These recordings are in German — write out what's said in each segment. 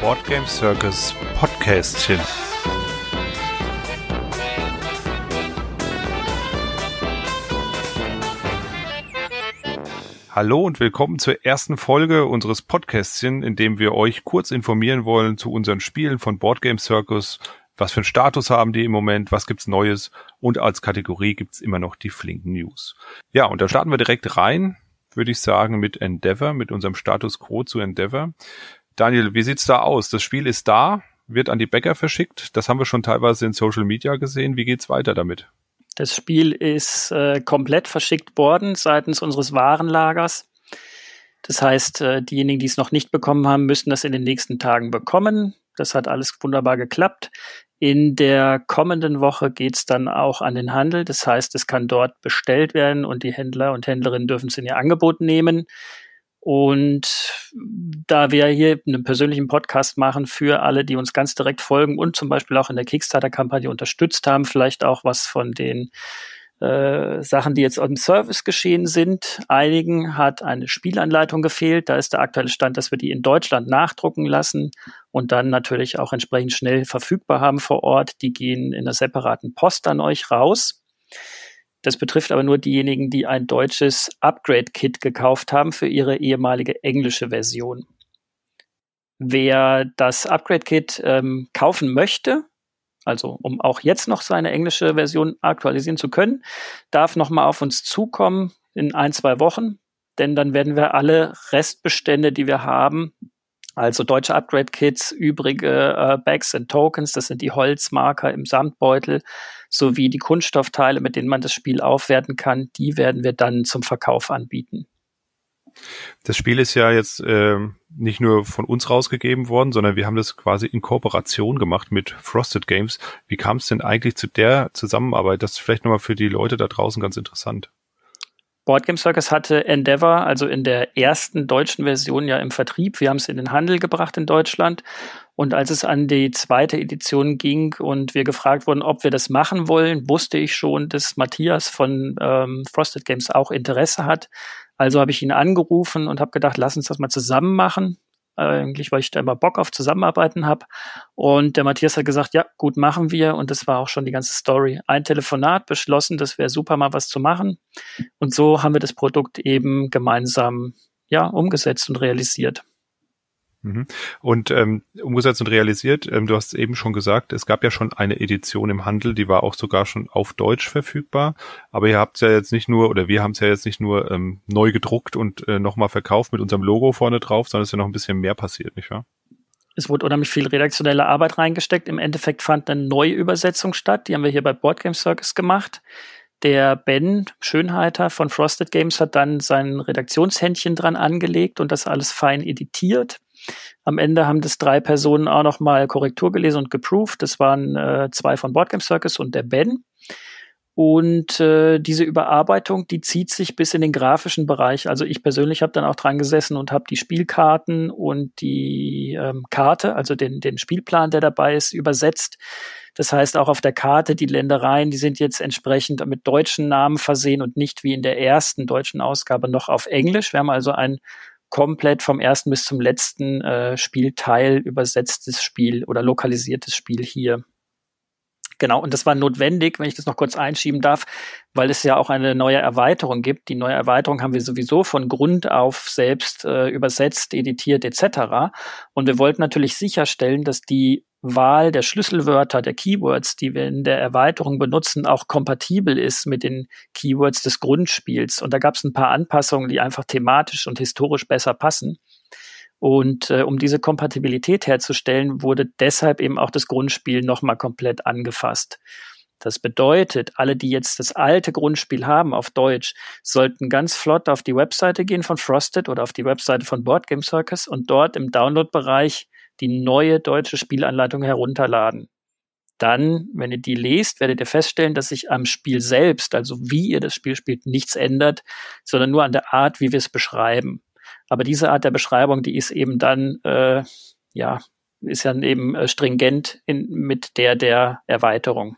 Boardgame Circus Podcastchen. Hallo und willkommen zur ersten Folge unseres Podcastchen, in dem wir euch kurz informieren wollen zu unseren Spielen von Boardgame Circus. Was für einen Status haben die im Moment? Was gibt's Neues? Und als Kategorie gibt's immer noch die flinken News. Ja, und da starten wir direkt rein, würde ich sagen, mit Endeavor, mit unserem Status Quo zu Endeavor. Daniel, wie sieht's da aus? Das Spiel ist da, wird an die Bäcker verschickt. Das haben wir schon teilweise in Social Media gesehen. Wie geht's weiter damit? Das Spiel ist äh, komplett verschickt worden seitens unseres Warenlagers. Das heißt, äh, diejenigen, die es noch nicht bekommen haben, müssen das in den nächsten Tagen bekommen. Das hat alles wunderbar geklappt. In der kommenden Woche geht es dann auch an den Handel. Das heißt, es kann dort bestellt werden und die Händler und Händlerinnen dürfen es in ihr Angebot nehmen. Und da wir hier einen persönlichen Podcast machen für alle, die uns ganz direkt folgen und zum Beispiel auch in der Kickstarter-Kampagne unterstützt haben, vielleicht auch was von den äh, Sachen, die jetzt im Service geschehen sind. Einigen hat eine Spielanleitung gefehlt. Da ist der aktuelle Stand, dass wir die in Deutschland nachdrucken lassen und dann natürlich auch entsprechend schnell verfügbar haben vor Ort. Die gehen in einer separaten Post an euch raus. Das betrifft aber nur diejenigen, die ein deutsches Upgrade-Kit gekauft haben für ihre ehemalige englische Version. Wer das Upgrade-Kit ähm, kaufen möchte, also um auch jetzt noch seine englische Version aktualisieren zu können, darf nochmal auf uns zukommen in ein, zwei Wochen, denn dann werden wir alle Restbestände, die wir haben, also deutsche Upgrade-Kits, übrige äh, Bags und Tokens, das sind die Holzmarker im Samtbeutel, sowie die Kunststoffteile, mit denen man das Spiel aufwerten kann, die werden wir dann zum Verkauf anbieten. Das Spiel ist ja jetzt äh, nicht nur von uns rausgegeben worden, sondern wir haben das quasi in Kooperation gemacht mit Frosted Games. Wie kam es denn eigentlich zu der Zusammenarbeit? Das ist vielleicht nochmal für die Leute da draußen ganz interessant. Boardgame Circus hatte Endeavor, also in der ersten deutschen Version ja im Vertrieb. Wir haben es in den Handel gebracht in Deutschland. Und als es an die zweite Edition ging und wir gefragt wurden, ob wir das machen wollen, wusste ich schon, dass Matthias von ähm, Frosted Games auch Interesse hat. Also habe ich ihn angerufen und habe gedacht, lass uns das mal zusammen machen eigentlich, weil ich da immer Bock auf Zusammenarbeiten habe. Und der Matthias hat gesagt, ja, gut, machen wir. Und das war auch schon die ganze Story. Ein Telefonat beschlossen, das wäre super, mal was zu machen. Und so haben wir das Produkt eben gemeinsam ja, umgesetzt und realisiert. Mhm. Und ähm, umgesetzt und realisiert, ähm, du hast eben schon gesagt, es gab ja schon eine Edition im Handel, die war auch sogar schon auf Deutsch verfügbar. Aber ihr habt es ja jetzt nicht nur, oder wir haben es ja jetzt nicht nur ähm, neu gedruckt und äh, nochmal verkauft mit unserem Logo vorne drauf, sondern es ist ja noch ein bisschen mehr passiert, nicht wahr? Es wurde unheimlich viel redaktionelle Arbeit reingesteckt. Im Endeffekt fand eine Neuübersetzung statt. Die haben wir hier bei Boardgame Circus gemacht. Der Ben Schönheiter von Frosted Games hat dann sein Redaktionshändchen dran angelegt und das alles fein editiert. Am Ende haben das drei Personen auch noch mal Korrektur gelesen und geproved. Das waren äh, zwei von Boardgame Circus und der Ben. Und äh, diese Überarbeitung, die zieht sich bis in den grafischen Bereich. Also ich persönlich habe dann auch dran gesessen und habe die Spielkarten und die ähm, Karte, also den, den Spielplan, der dabei ist, übersetzt. Das heißt, auch auf der Karte, die Ländereien, die sind jetzt entsprechend mit deutschen Namen versehen und nicht wie in der ersten deutschen Ausgabe noch auf Englisch. Wir haben also ein komplett vom ersten bis zum letzten äh, Spielteil übersetztes Spiel oder lokalisiertes Spiel hier. Genau, und das war notwendig, wenn ich das noch kurz einschieben darf, weil es ja auch eine neue Erweiterung gibt. Die neue Erweiterung haben wir sowieso von Grund auf selbst äh, übersetzt, editiert etc. Und wir wollten natürlich sicherstellen, dass die Wahl der Schlüsselwörter, der Keywords, die wir in der Erweiterung benutzen, auch kompatibel ist mit den Keywords des Grundspiels. Und da gab es ein paar Anpassungen, die einfach thematisch und historisch besser passen. Und äh, um diese Kompatibilität herzustellen, wurde deshalb eben auch das Grundspiel nochmal komplett angefasst. Das bedeutet, alle, die jetzt das alte Grundspiel haben auf Deutsch, sollten ganz flott auf die Webseite gehen von Frosted oder auf die Webseite von Board Game Circus und dort im Download-Bereich die neue deutsche Spielanleitung herunterladen. Dann, wenn ihr die lest, werdet ihr feststellen, dass sich am Spiel selbst, also wie ihr das Spiel spielt, nichts ändert, sondern nur an der Art, wie wir es beschreiben. Aber diese Art der Beschreibung, die ist eben dann, äh, ja, ist ja eben äh, stringent in, mit der der Erweiterung.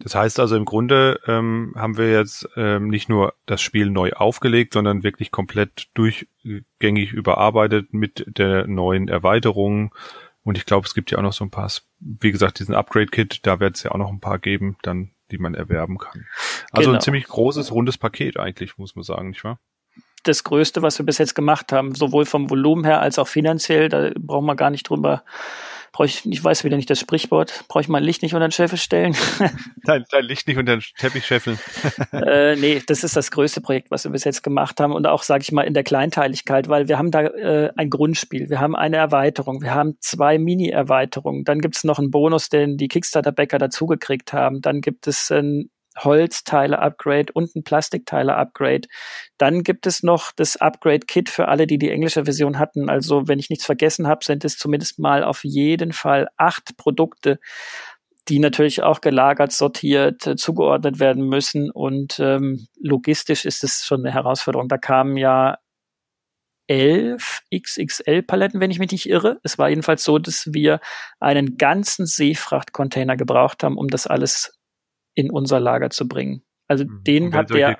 Das heißt also im Grunde ähm, haben wir jetzt ähm, nicht nur das Spiel neu aufgelegt, sondern wirklich komplett durchgängig überarbeitet mit der neuen Erweiterung. Und ich glaube, es gibt ja auch noch so ein paar, wie gesagt, diesen Upgrade-Kit, da wird es ja auch noch ein paar geben, dann, die man erwerben kann. Also genau. ein ziemlich großes, rundes Paket eigentlich, muss man sagen, nicht wahr? Das Größte, was wir bis jetzt gemacht haben, sowohl vom Volumen her als auch finanziell, da brauchen wir gar nicht drüber brauche ich, ich weiß wieder nicht das Sprichwort, brauche ich mein Licht nicht unter den Scheffel stellen? dein, dein Licht nicht unter den Teppich scheffeln. äh, nee, das ist das größte Projekt, was wir bis jetzt gemacht haben und auch, sage ich mal, in der Kleinteiligkeit, weil wir haben da äh, ein Grundspiel, wir haben eine Erweiterung, wir haben zwei Mini-Erweiterungen, dann gibt es noch einen Bonus, den die Kickstarter-Bäcker dazugekriegt haben, dann gibt es ein Holzteile-Upgrade und ein Plastikteile-Upgrade. Dann gibt es noch das Upgrade-Kit für alle, die die englische Version hatten. Also wenn ich nichts vergessen habe, sind es zumindest mal auf jeden Fall acht Produkte, die natürlich auch gelagert, sortiert, äh, zugeordnet werden müssen. Und ähm, logistisch ist es schon eine Herausforderung. Da kamen ja elf XXL-Paletten, wenn ich mich nicht irre. Es war jedenfalls so, dass wir einen ganzen Seefrachtcontainer gebraucht haben, um das alles in unser Lager zu bringen. Also mhm. den hat der,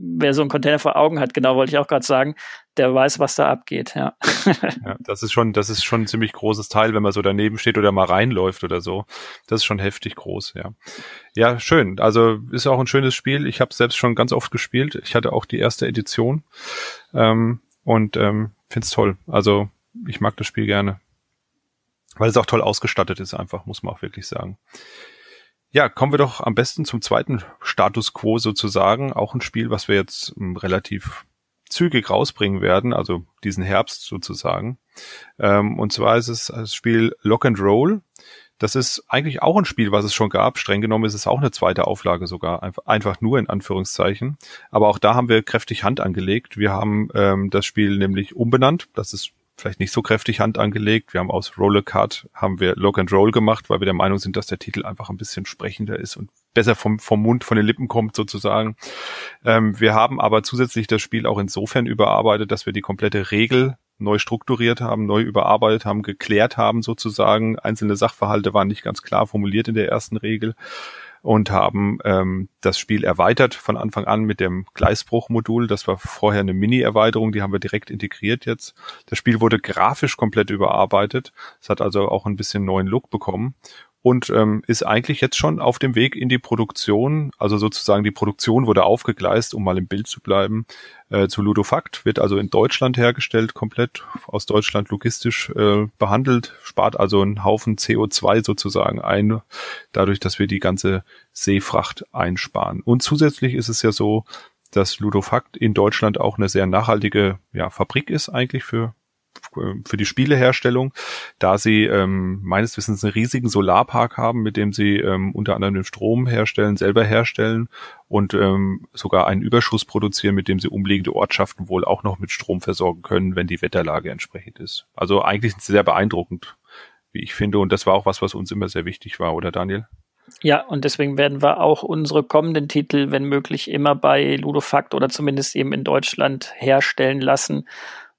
wer so einen Container vor Augen hat, genau wollte ich auch gerade sagen, der weiß, was da abgeht, ja. ja. Das ist schon, das ist schon ein ziemlich großes Teil, wenn man so daneben steht oder mal reinläuft oder so. Das ist schon heftig groß, ja. Ja, schön. Also ist auch ein schönes Spiel. Ich habe selbst schon ganz oft gespielt. Ich hatte auch die erste Edition ähm, und ähm, finde es toll. Also ich mag das Spiel gerne. Weil es auch toll ausgestattet ist, einfach, muss man auch wirklich sagen. Ja, kommen wir doch am besten zum zweiten Status Quo sozusagen. Auch ein Spiel, was wir jetzt ähm, relativ zügig rausbringen werden, also diesen Herbst sozusagen. Ähm, und zwar ist es das Spiel Lock and Roll. Das ist eigentlich auch ein Spiel, was es schon gab. Streng genommen ist es auch eine zweite Auflage sogar, einfach nur in Anführungszeichen. Aber auch da haben wir kräftig Hand angelegt. Wir haben ähm, das Spiel nämlich umbenannt. Das ist vielleicht nicht so kräftig Hand angelegt. Wir haben aus Roller Card haben wir Lock and Roll gemacht, weil wir der Meinung sind, dass der Titel einfach ein bisschen sprechender ist und besser vom, vom Mund, von den Lippen kommt sozusagen. Ähm, wir haben aber zusätzlich das Spiel auch insofern überarbeitet, dass wir die komplette Regel neu strukturiert haben, neu überarbeitet haben, geklärt haben sozusagen. Einzelne Sachverhalte waren nicht ganz klar formuliert in der ersten Regel und haben ähm, das Spiel erweitert von Anfang an mit dem Gleisbruchmodul. Das war vorher eine Mini-Erweiterung, die haben wir direkt integriert jetzt. Das Spiel wurde grafisch komplett überarbeitet. Es hat also auch ein bisschen neuen Look bekommen und ähm, ist eigentlich jetzt schon auf dem Weg in die Produktion. Also sozusagen die Produktion wurde aufgegleist, um mal im Bild zu bleiben, äh, zu Ludofakt, wird also in Deutschland hergestellt, komplett aus Deutschland logistisch äh, behandelt, spart also einen Haufen CO2 sozusagen ein, dadurch, dass wir die ganze Seefracht einsparen. Und zusätzlich ist es ja so, dass Ludofakt in Deutschland auch eine sehr nachhaltige ja, Fabrik ist eigentlich für für die Spieleherstellung, da sie ähm, meines Wissens einen riesigen Solarpark haben, mit dem sie ähm, unter anderem den Strom herstellen, selber herstellen und ähm, sogar einen Überschuss produzieren, mit dem sie umliegende Ortschaften wohl auch noch mit Strom versorgen können, wenn die Wetterlage entsprechend ist. Also eigentlich sehr beeindruckend, wie ich finde. Und das war auch was, was uns immer sehr wichtig war, oder Daniel? Ja, und deswegen werden wir auch unsere kommenden Titel, wenn möglich, immer bei Ludofakt oder zumindest eben in Deutschland herstellen lassen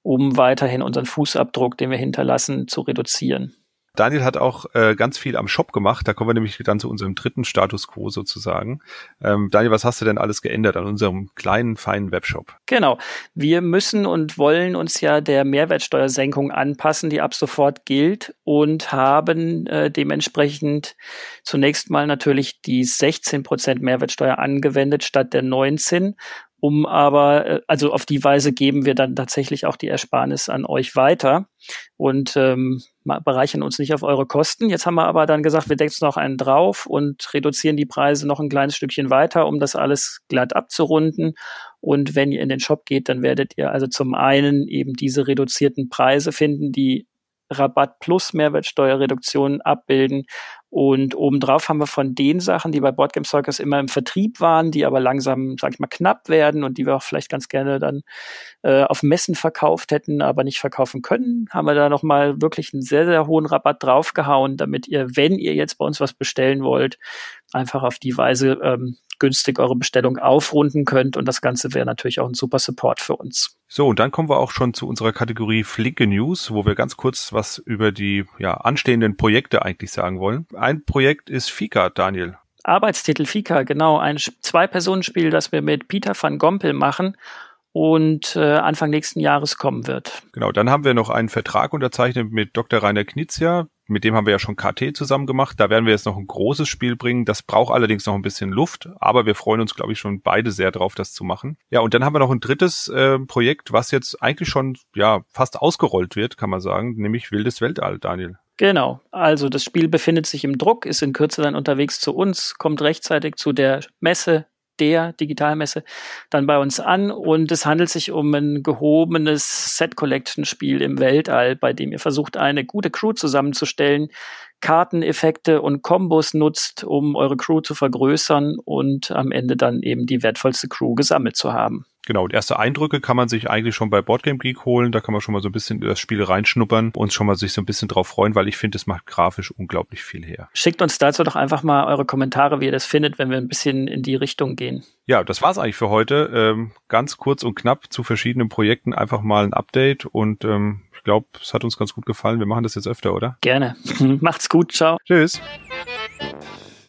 um weiterhin unseren Fußabdruck, den wir hinterlassen, zu reduzieren. Daniel hat auch äh, ganz viel am Shop gemacht. Da kommen wir nämlich dann zu unserem dritten Status quo sozusagen. Ähm, Daniel, was hast du denn alles geändert an unserem kleinen, feinen Webshop? Genau. Wir müssen und wollen uns ja der Mehrwertsteuersenkung anpassen, die ab sofort gilt und haben äh, dementsprechend zunächst mal natürlich die 16 Prozent Mehrwertsteuer angewendet statt der 19 um aber, äh, also auf die Weise geben wir dann tatsächlich auch die Ersparnis an euch weiter und ähm, bereichern uns nicht auf eure Kosten. Jetzt haben wir aber dann gesagt, wir decken noch einen drauf und reduzieren die Preise noch ein kleines Stückchen weiter, um das alles glatt abzurunden. Und wenn ihr in den Shop geht, dann werdet ihr also zum einen eben diese reduzierten Preise finden, die Rabatt plus Mehrwertsteuerreduktion abbilden und obendrauf haben wir von den Sachen, die bei Boardgame Circus immer im Vertrieb waren, die aber langsam, sag ich mal, knapp werden und die wir auch vielleicht ganz gerne dann äh, auf Messen verkauft hätten, aber nicht verkaufen können, haben wir da nochmal wirklich einen sehr, sehr hohen Rabatt draufgehauen, damit ihr, wenn ihr jetzt bei uns was bestellen wollt, einfach auf die Weise ähm, günstig eure Bestellung aufrunden könnt. Und das Ganze wäre natürlich auch ein super Support für uns. So, und dann kommen wir auch schon zu unserer Kategorie Flinke News, wo wir ganz kurz was über die ja, anstehenden Projekte eigentlich sagen wollen. Ein Projekt ist Fika, Daniel. Arbeitstitel Fika, genau, ein Zwei-Personen-Spiel, das wir mit Peter van Gompel machen und äh, Anfang nächsten Jahres kommen wird. Genau, dann haben wir noch einen Vertrag unterzeichnet mit Dr. Rainer Knizia. Mit dem haben wir ja schon KT zusammen gemacht. Da werden wir jetzt noch ein großes Spiel bringen. Das braucht allerdings noch ein bisschen Luft, aber wir freuen uns, glaube ich, schon beide sehr drauf, das zu machen. Ja, und dann haben wir noch ein drittes äh, Projekt, was jetzt eigentlich schon ja fast ausgerollt wird, kann man sagen, nämlich Wildes Weltall, Daniel. Genau. Also das Spiel befindet sich im Druck, ist in Kürze dann unterwegs zu uns, kommt rechtzeitig zu der Messe der Digitalmesse dann bei uns an und es handelt sich um ein gehobenes Set-Collection-Spiel im Weltall, bei dem ihr versucht, eine gute Crew zusammenzustellen, Karteneffekte und Kombos nutzt, um eure Crew zu vergrößern und am Ende dann eben die wertvollste Crew gesammelt zu haben. Genau, und erste Eindrücke kann man sich eigentlich schon bei Boardgame Geek holen. Da kann man schon mal so ein bisschen in das Spiel reinschnuppern und schon mal sich so ein bisschen drauf freuen, weil ich finde, es macht grafisch unglaublich viel her. Schickt uns dazu doch einfach mal eure Kommentare, wie ihr das findet, wenn wir ein bisschen in die Richtung gehen. Ja, das war's eigentlich für heute. Ähm, ganz kurz und knapp zu verschiedenen Projekten einfach mal ein Update und ähm, ich glaube, es hat uns ganz gut gefallen. Wir machen das jetzt öfter, oder? Gerne. Macht's gut. Ciao. Tschüss.